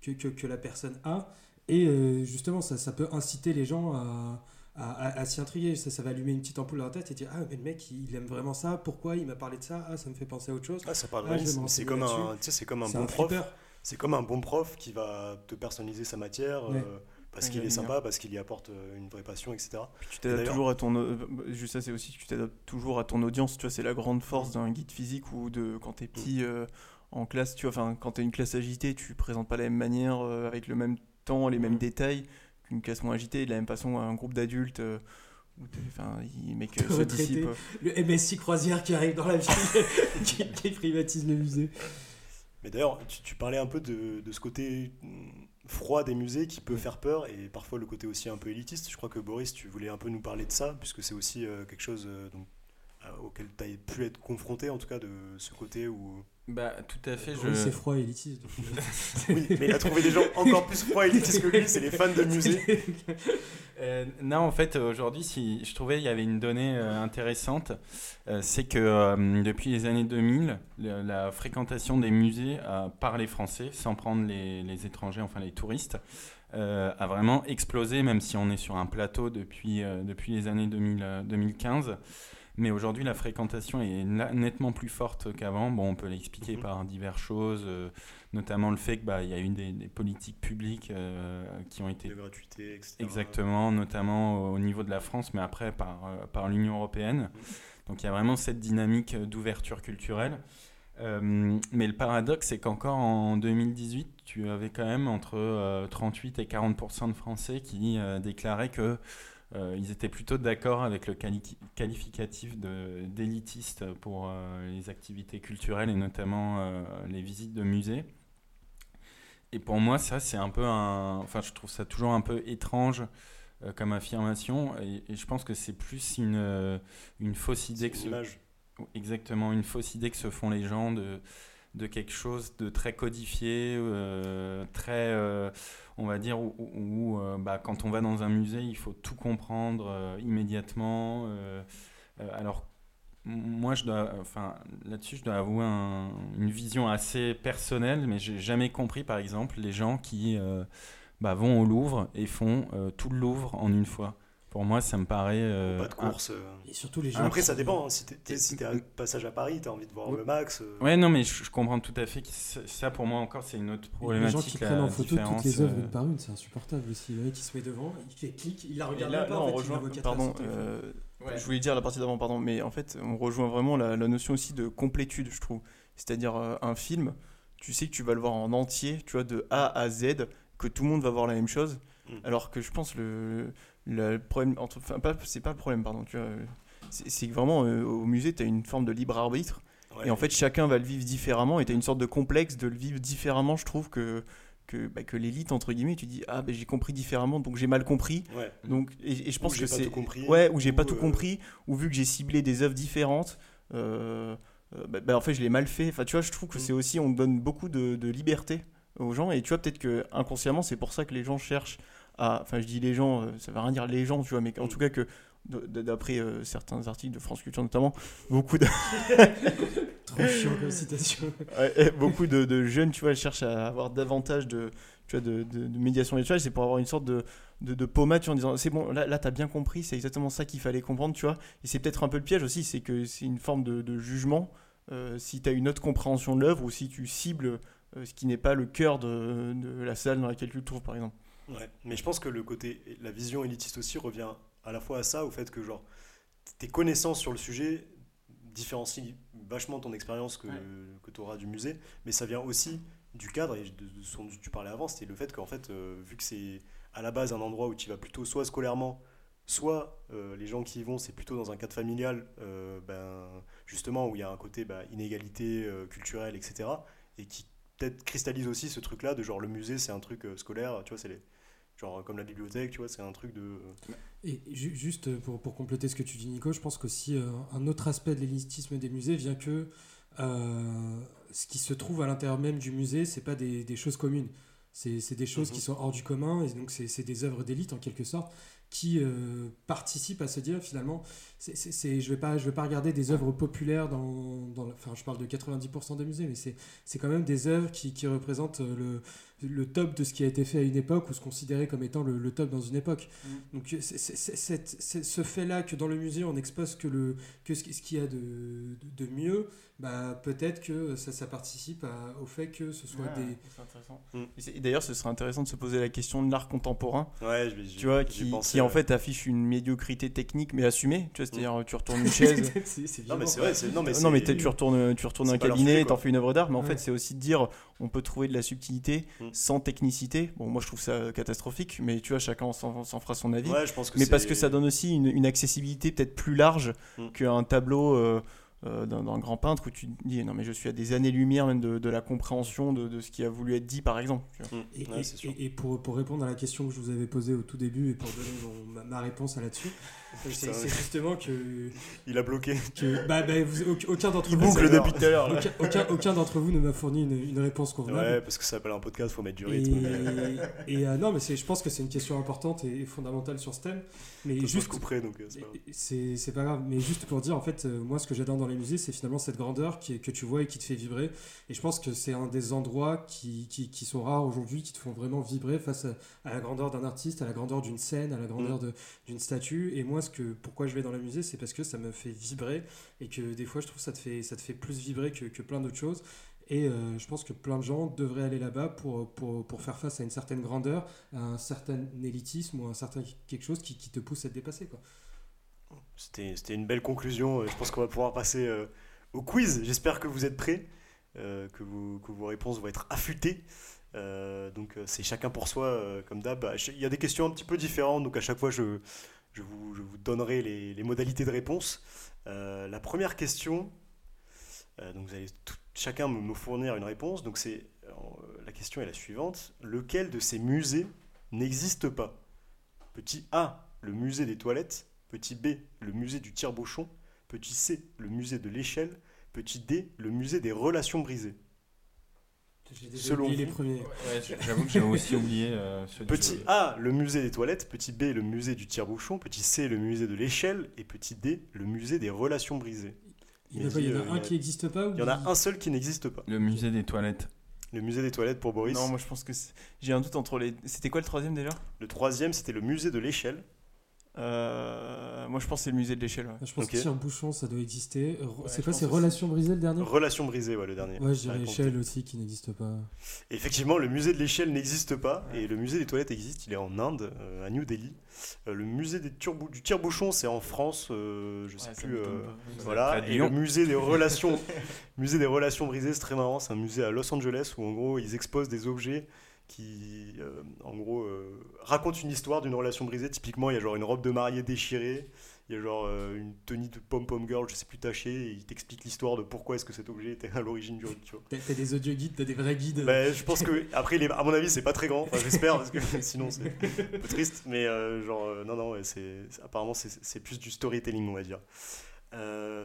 que, que, que la personne a. Et euh, justement, ça, ça peut inciter les gens à, à, à- à s'y intriguer. Ça, ça va allumer une petite ampoule dans la tête et dire Ah, mais le mec, il aime vraiment ça, pourquoi il m'a parlé de ça? Ah, ça me fait penser à autre chose. Ah, ça parle Ah, c'est comme un, là-dessus. tu sais, c'est comme un bon prof. flipper. C'est comme un bon prof qui va te personnaliser sa matière Ouais. euh, parce Ouais, qu'il est sympa, parce qu'il y apporte euh, une vraie passion, etc. Puis tu t'adaptes toujours à ton juste ça c'est aussi tu t'adaptes toujours à ton audience tu vois c'est la grande force d'un guide physique ou de quand t'es petit euh, en classe, tu vois, enfin, quand tu as une classe agitée, tu présentes pas de la même manière, euh, avec le même temps, les mêmes Mhm. détails qu'une classe moins agitée. De la même façon, un groupe d'adultes, euh, enfin, les mecs euh, se Retraités. dissipent. Le MSI Croisière qui arrive dans la ville, qui, qui privatise le musée. Mais d'ailleurs, tu, tu parlais un peu de, de ce côté mm, froid des musées qui peut faire peur et parfois le côté aussi un peu élitiste. Je crois que Boris, tu voulais un peu nous parler de ça, puisque c'est aussi euh, quelque chose euh, donc, euh, auquel tu as pu être confronté, en tout cas, de ce côté où. Bah, tout à fait. Oui, c'est Je... froid et élitiste. donc, euh, Oui, mais il a trouvé des gens encore plus froids et élitistes que lui, c'est les fans de musées. Euh, non, en fait, aujourd'hui, si je trouvais il y avait une donnée euh, intéressante, euh, c'est que euh, depuis les années 2000, le- la fréquentation des musées euh, par les Français, sans prendre les, les étrangers, enfin les touristes, euh, a vraiment explosé, même si on est sur un plateau depuis, euh, depuis les années 2000, euh, 2015. Mais aujourd'hui, la fréquentation est nettement plus forte qu'avant. Bon, on peut l'expliquer Mhm. par diverses choses, euh, notamment le fait qu'il bah, y a eu des, des politiques publiques euh, qui ont été De gratuité, etc. Exactement, notamment au niveau de la France, mais après par, euh, par l'Union européenne. Donc il y a vraiment cette dynamique d'ouverture culturelle. Euh, mais le paradoxe, c'est qu'encore en 2018, tu avais quand même entre euh, 38 et 40% de Français qui déclaraient que euh, ils étaient plutôt d'accord avec le quali- qualificatif d'élitiste pour euh, les activités culturelles et notamment euh, les visites de musées. Et pour moi, ça, c'est un peu un. Enfin, je trouve ça toujours un peu étrange comme affirmation. Et, et je pense que c'est plus une, une fausse idée que une image. Exactement, une fausse idée que se font les gens de, de quelque chose de très codifié, euh, très, euh, on va dire, où, euh, bah, quand on va dans un musée, il faut tout comprendre immédiatement. alors, moi, je dois, enfin, là-dessus, je dois avouer un- une vision assez personnelle, mais j'ai jamais compris, par exemple, les gens qui bah, vont au Louvre et font tout le Louvre en une fois. Pour moi, ça me paraît. euh, Pas de course. euh. Et surtout les gens. Après, ça dépend. hein. Si t'es si t'es à passage à Paris, t'as envie de voir Ouais. le max. euh, Ouais, non, mais je, je comprends tout à fait que ça, pour moi encore, c'est une autre Les problématique. gens qui prennent en photo toutes les œuvres euh, une par une, c'est insupportable aussi. Le mec qui se met devant, il clique, il la regarde là, même pas. là, en on fait, il rejoint, pardon, euh, Ouais. je voulais dire la partie d'avant, pardon, mais en fait, on rejoint vraiment la, la notion aussi de complétude, je trouve. C'est-à-dire euh, un film, tu sais que tu vas le voir en entier, tu vois, de A à Z, que tout le monde va voir la même chose, Mm. alors que je pense le, le problème, enfin, c'est pas le problème, pardon, tu vois, euh, c'est que vraiment euh, au musée, tu as une forme de libre arbitre, ouais. et en fait, chacun va le vivre différemment, et tu as une sorte de complexe de le vivre différemment, je trouve, que, que, bah, que l'élite, entre guillemets, tu dis, ah, ben j'ai compris différemment, donc j'ai mal compris. Ouais. Donc, et, et je Ou pense j'ai que pas c'est. tout compris, Ouais, ou j'ai pas ou, tout euh, compris, ou vu que j'ai ciblé des œuvres différentes, euh, euh, bah, bah, en fait, je l'ai mal fait. Enfin, tu vois, je trouve que Mm. c'est aussi, on donne beaucoup de, de liberté aux gens, et tu vois, peut-être que inconsciemment, c'est pour ça que les gens cherchent à. Enfin, je dis les gens, euh, ça va rien dire les gens, tu vois, mais en tout cas que. D'après euh, certains articles de France Culture notamment, beaucoup de, Trop chiant comme citation. Ouais, et beaucoup de, de jeunes, tu vois, cherchent à avoir davantage de, tu vois, de, de- de médiation virtuelle. C'est pour avoir une sorte de, de, de pommade, tu vois, en disant c'est bon, là, là t'as bien compris, c'est exactement ça qu'il fallait comprendre, tu vois. Et c'est peut-être un peu le piège aussi, c'est que c'est une forme de, de jugement. euh, si t'as une autre compréhension de l'œuvre ou si tu cibles euh, ce qui n'est pas le cœur de, de la salle dans laquelle tu te trouves, par exemple. Ouais, mais je pense que le côté, la vision élitiste aussi revient à la fois à ça, au fait que genre tes connaissances sur le sujet différencient vachement ton expérience que, que tu auras du musée, mais ça vient aussi du cadre et de, de ce dont tu parlais avant, c'était le fait qu'en fait, euh, vu que c'est à la base un endroit où tu vas plutôt soit scolairement, soit euh, les gens qui y vont, c'est plutôt dans un cadre familial, euh, ben, justement où il y a un côté bah, inégalité culturelle, etc. Et qui peut-être cristallise aussi ce truc-là de genre le musée c'est un truc scolaire, tu vois, c'est les genre comme la bibliothèque, tu vois, c'est un truc de Et ju- juste pour, pour compléter ce que tu dis, Nico, je pense qu'aussi euh, un autre aspect de l'élitisme des musées vient que euh, ce qui se trouve à l'intérieur même du musée, c'est pas des, des choses communes. C'est des choses Mhm. qui sont hors du commun, et donc c'est des œuvres d'élite en quelque sorte qui euh, participent à se dire finalement, c'est- c'est- je vais pas je vais pas regarder des œuvres populaires dans, dans enfin je parle de 90% des musées, mais c'est quand même des œuvres qui, qui représentent euh, le le top de ce qui a été fait à une époque ou se considérer comme étant le, le top dans une époque. Mm. Donc c'est- ce fait-là que dans le musée on expose que, le, que ce, qui- ce qu'il y a de, de, de mieux, bah, peut-être que ça, ça participe à- au fait que ce soit Ouais, des... c'est intéressant. Mm. Et c'est- et D'ailleurs, ce serait intéressant de se poser la question de l'art contemporain, Ouais, je tu vois, qui, qui en ouais. fait affiche une médiocrité technique mais assumée. Tu vois, c'est-à-dire tu retournes une chaise. Non, mais c'est vrai, c'est- non, mais non mais tu retournes, tu retournes un cabinet, quoi. t'en fais une œuvre d'art, mais en fait c'est aussi de dire on peut trouver de la subtilité Mm. sans technicité. Bon moi je trouve ça catastrophique, mais tu vois chacun s'en fera son avis. Ouais, je pense que mais parce que ça donne aussi une, une accessibilité peut-être plus large Mm. qu'un tableau euh, euh, d'un d'un grand peintre où tu te dis non mais je suis à des années-lumière même de, de la compréhension de, de ce qui a voulu être dit par exemple. Mm. Et, Ouais, pour, pour répondre à la question que je vous avais posée au tout début et pour donner mon- ma, ma réponse à là-dessus, c'est justement que, Il a bloqué. que bah, bah, vous- aucun- d'entre vous, boucle depuis tout à l'heure. aucun, aucun, aucun d'entre vous ne m'a fourni une, une réponse convenable. Ouais, parce que ça s'appelle un podcast, faut mettre du rythme. et, euh, non, mais je pense que c'est une question importante et, et fondamentale sur ce thème. Mais Juste couperai, donc euh, c'est pas pas grave, mais juste pour dire, en fait, euh, moi, ce que j'adore dans les musées, c'est finalement cette grandeur qui que tu vois et qui te fait vibrer. Et je pense que c'est un des endroits qui, qui, qui sont rares aujourd'hui, qui te font vraiment vibrer face à, à la grandeur d'un artiste, à la grandeur d'une scène, à la grandeur de- d'une statue. Et moi, que, pourquoi je vais dans les musées, c'est parce que ça me fait vibrer et que des fois, je trouve que ça te fait, ça te fait plus vibrer que, que plein d'autres choses. Et euh, je pense que plein de gens devraient aller là-bas pour, pour, pour faire face à une certaine grandeur, à un certain élitisme ou à un certain quelque chose qui, qui te pousse à te dépasser. C'était une belle conclusion. Euh, Je pense qu'on va pouvoir passer euh, au quiz. J'espère que vous êtes prêts, que, vous- que vos réponses vont être affûtées. Donc c'est chacun pour soi, comme d'hab. Chaque- Il y a des questions un petit peu différentes, donc à chaque fois je, je, vous, donnerai les, modalités de réponse. Euh, la première question, euh, donc vous allez chacun me, me fournir une réponse. Donc c'est euh, la question est la suivante lequel de ces musées n'existe pas? Petit A, le musée des toilettes. Petit B, le musée du tire-bouchon. Petit C, le musée de l'échelle. Petit D, le musée des relations brisées. J'ai déjà Selon oublié les vous premiers. Ouais, j'avoue que j'ai aussi oublié euh, ceux du- Petit A, le musée des toilettes. Petit B, le musée du tire-bouchon. Petit C, le musée de l'échelle. Et petit D, le musée des relations brisées. Il y en a, pas- il y en a euh, un a- qui n'existe pas ou Il y en a un seul qui n'existe pas. Le musée des toilettes. Le musée des toilettes pour Boris. Non moi je pense que c'est- j'ai un doute entre les. C'était quoi le troisième déjà? Le troisième, c'était le musée de l'échelle. Euh, Moi je pense que c'est le musée de l'échelle. ouais. Je pense Ok. que tire-bouchon, ça doit exister. Re- Ouais, c'est quoi, c'est. Relations brisées le dernier? Relations brisées, ouais, le dernier. Ouais, je dirais réponse échelle aussi qui n'existe pas. Et Effectivement, le musée de l'échelle n'existe pas et le musée des toilettes existe. Il est en Inde, euh, à New Delhi. Euh, le musée des du tire-bouchon, c'est en France, euh, je sais plus. euh, voilà. Et le musée des relations, musée des relations brisées, c'est très marrant. C'est un musée à Los Angeles où en gros ils exposent des objets qui, euh, en gros, euh, racontent une histoire d'une relation brisée. Typiquement, il y a genre une robe de mariée déchirée. Il y a genre euh, une tenue de pom-pom girl, je sais plus tachée, et il t'explique l'histoire de pourquoi est-ce que cet objet était à l'origine du tu vois. T'as des audio guides, t'as des vrais guides. Bah, je pense que, après, à mon avis, c'est pas très grand. Enfin, j'espère, parce que sinon, c'est un peu triste. Mais, genre, non, non, ouais, c'est, apparemment, c'est, c'est plus du storytelling, on va dire.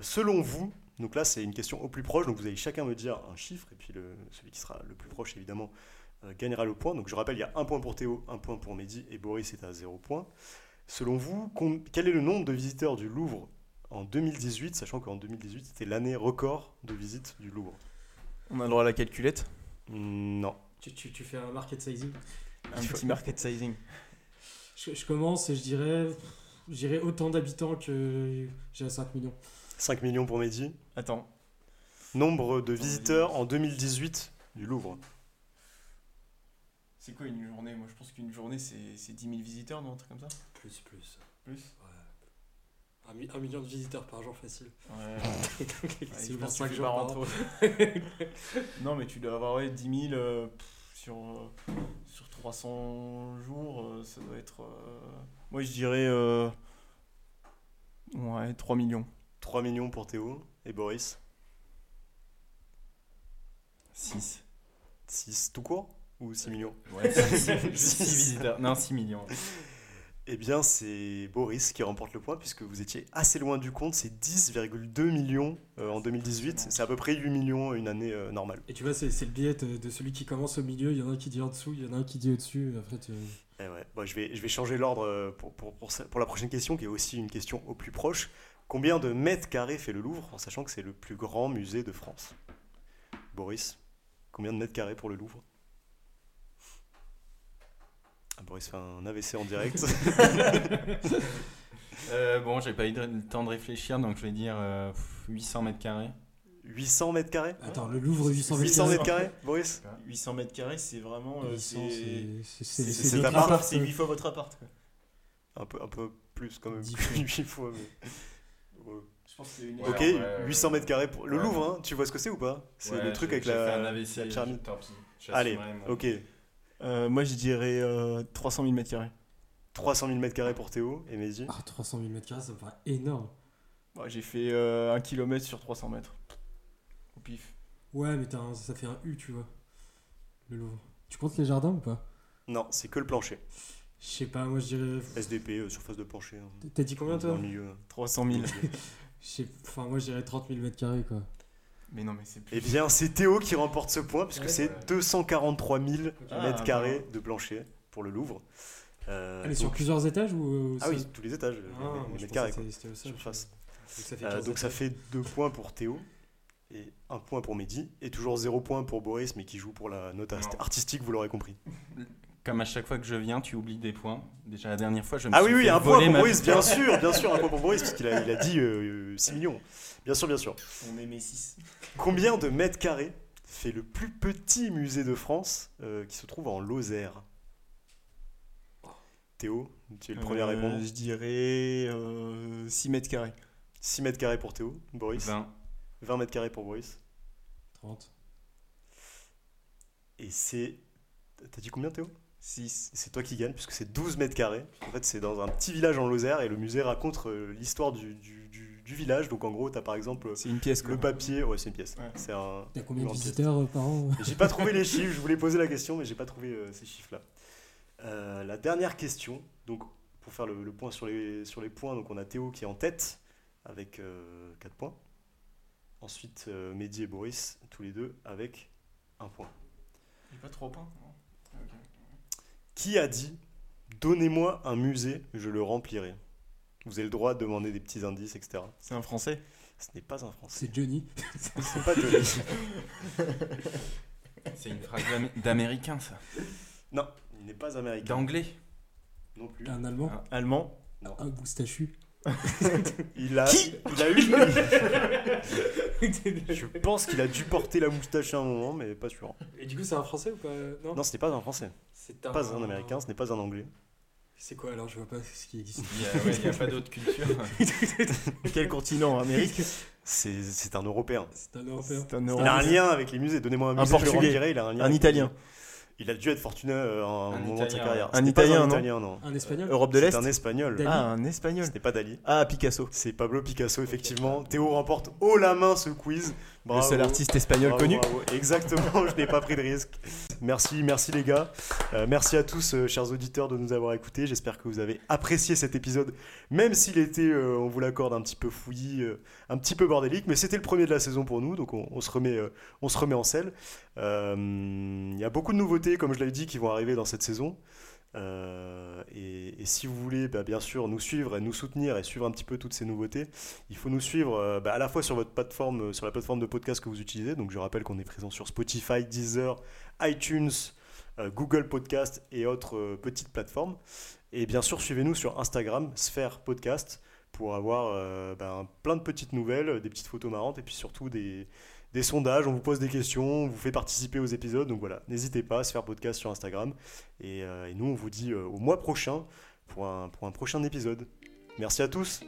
Selon vous, donc là, c'est une question au plus proche. Donc, vous allez chacun me dire un chiffre. Et puis, le, celui qui sera le plus proche, évidemment, gagnera le point. Donc, je rappelle, il y a un point pour Théo, un point pour Mehdi. Et Boris est à zéro point. Selon vous, quel est le nombre de visiteurs du Louvre en 2018, sachant qu'en 2018, c'était l'année record de visite du Louvre? On a le droit à la calculette? Non. Tu, tu- tu fais un market sizing? Un petit market sizing. Je, je commence et je dirais, je dirais autant d'habitants que j'ai à 5 millions. 5 millions pour Mehdi. Attends. Nombre de visiteurs en 2018 du Louvre. C'est quoi une journée? Moi je pense qu'une journée c'est c'est 10 000 visiteurs, non Un truc comme ça? Plus, plus. Plus? Un, mi- un million de visiteurs par jour facile. Ouais. C'est que 5 tu jours par an. rentrer. non, mais tu dois avoir ouais, 10 000 euh, pff, sur, euh, sur 300 jours. euh, ça doit être. euh, Moi, je dirais. euh, Ouais, 3 millions. 3 millions pour Théo et Boris. 6. 6 tout court? Ou 6 millions Ouais, 6 visiteurs. Non, 6 millions. Eh bien, c'est Boris qui remporte le point puisque vous étiez assez loin du compte. C'est 10,2 millions euh, en 2018. C'est à peu près 8 millions une année euh, normale. Et tu vois, c'est c'est le biais de, celui qui commence au milieu. Il y en a un qui dit en dessous, il y en a un qui dit au-dessus. Après, tu... Eh ouais. Bon, je, vais, je vais changer l'ordre euh, pour, pour, pour, ça- pour la prochaine question qui est aussi une question au plus proche. Combien de mètres carrés fait le Louvre en sachant que c'est le plus grand musée de France? Boris, combien de mètres carrés pour le Louvre? Ah, Boris fait un AVC en direct. Euh, bon, j'ai pas eu le temps de réfléchir, donc je vais dire euh, 800 mètres carrés. 800 mètres carrés? Attends, le Louvre 800 mètres 800 carrés. mètres carrés, Boris? 800 mètres carrés, c'est vraiment. euh, 800, c'est- c'est- c'est- c'est- c'est- c'est c'est des ta votre part, appart, c'est euh, 8 fois votre appart. quoi. un peu, un peu plus quand même. Dix fois. 8 fois, mais. Ouais. Je pense que c'est une. Ok, ouais, 800 ouais. mètres carrés pour le Ouais. Louvre, hein, tu vois ce que c'est ou pas? C'est Ouais, le truc avec la, AVC, la pyramide. Allez, ok. Euh, moi, je dirais euh, 300 000 mètres carrés. 300 000 mètres carrés pour Théo et Mehdi. Ah, 300 000 mètres carrés, ça me paraît énorme. Ouais, J'ai fait 1 km sur 300 mètres. Au pif. Ouais, mais un- ça fait un U, tu vois. Le Louvre. Tu comptes les jardins ou pas? Non, c'est que le plancher. Je sais pas, moi je dirais. SDP, euh, surface de plancher. hein, T'as dit combien dans toi? le milieu. 300 000. Je sais- Enfin, moi je dirais 30 000 mètres carrés quoi. Mais non, mais c'est plus. Eh bien, c'est Théo qui remporte ce point, puisque Ouais, c'est ouais. 243 000 Ah, mètres carrés bon. de plancher pour le Louvre. Euh, Elle est sur plusieurs étages ou. euh, Ah oui, tous les étages, Ah, les- mètres carrés. surface. Donc ça fait Euh, 15 donc ça étages. fait 2 points pour Théo et 1 point pour Mehdi et toujours 0 point pour Boris mais qui joue pour la note Non. artistique vous l'aurez compris. Comme à chaque fois que je viens, tu oublies des points. Déjà la dernière fois, je me Ah suis oui oui un point pour ma Boris bien sûr bien sûr un point pour Boris parce qu'il a, il a dit euh, 6 millions. Bien sûr bien sûr. On mes 6. Combien de mètres carrés fait le plus petit musée de France euh, qui se trouve en Lozère? Théo, tu es le premier à répondre. Je dirais 6 mètres carrés. 6 mètres carrés pour Théo, Boris. 20. 20 mètres carrés pour Boris. 30. Et c'est... T'as dit combien Théo? 6. Et c'est toi qui gagne puisque c'est 12 mètres carrés. En fait, c'est dans un petit village en Lozère et le musée raconte euh, l'histoire du, du- du- du village. Donc en gros, t'as par exemple une pièce le papier. Ouais, c'est une pièce. Ouais. C'est un. T'as combien de pièce. visiteurs euh, par an J'ai pas trouvé les chiffres. Je voulais poser la question, mais j'ai pas trouvé euh, ces chiffres-là. Euh, la dernière question. Donc pour faire le, le point sur les sur les points, donc on a Théo qui est en tête avec 4 points. Ensuite, euh, Mehdi et Boris tous les deux avec un point. J'ai pas 3 points. non Ok. Qui a dit Donnez-moi un musée, je le remplirai Vous avez le droit de demander des petits indices, etc. C'est un français? Ce n'est pas un français. C'est Johnny. C'est pas Johnny. C'est une phrase d'am- d'américain, ça. non, il n'est pas américain. D'anglais. Non plus. Un Allemand? Allemand? Non. Un moustachu. Il a, il a eu. Je pense qu'il a dû porter la moustache à un moment, mais pas sûr. Et du coup, c'est un français ou pas Non. Non, ce n'est pas un français. C'est Pas un américain, ce n'est pas un anglais. C'est quoi alors Je vois pas ce qui existe. Il y a, ouais, pas d'autre culture. Quel continent Amérique? C'est c'est un européen. C'est un européen. Un Il a un lien avec les musées. Donnez-moi un Un musée, je le Portugais. Il a un lien. Un Italien. Il a dû être fortuné euh, à un, Un moment de sa carrière. Un Italien, un non italien, non. Un espagnol Europe de C'est l'Est un espagnol. Dali. Ah, un espagnol. Ce n'est pas Dali. Ah, Picasso. C'est Pablo Picasso, effectivement. Théo remporte haut la main ce quiz. Bravo. Le seul artiste espagnol Bravo, connu. bravo. Exactement, je n'ai pas pris de risque. Merci, merci les gars. Euh, merci à tous, euh, chers auditeurs, de nous avoir écoutés. J'espère que vous avez apprécié cet épisode, même s'il était, euh, on vous l'accorde, un petit peu fouillis, un petit peu bordélique, mais c'était le premier de la saison pour nous, donc on, on se, remet, on se remet en selle. Il y a beaucoup de nouveautés, comme je l'avais dit, qui vont arriver dans cette saison. Euh, et, si vous voulez, bah, bien sûr, nous suivre et nous soutenir et suivre un petit peu toutes ces nouveautés, il faut nous suivre euh, bah, à la fois sur votre plateforme, euh, sur la plateforme de podcast que vous utilisez. Donc je rappelle qu'on est présent sur Spotify, Deezer, iTunes, Google Podcast et autres petites plateformes. Et bien sûr, suivez-nous sur Instagram, Sphère Podcast, pour avoir bah, plein de petites nouvelles, des petites photos marrantes et puis surtout des, des sondages, on vous pose des questions, on vous fait participer aux épisodes. Donc voilà, n'hésitez pas à se faire podcast sur Instagram. Et, euh, nous, on vous dit euh, au mois prochain pour un prochain épisode. Merci à tous.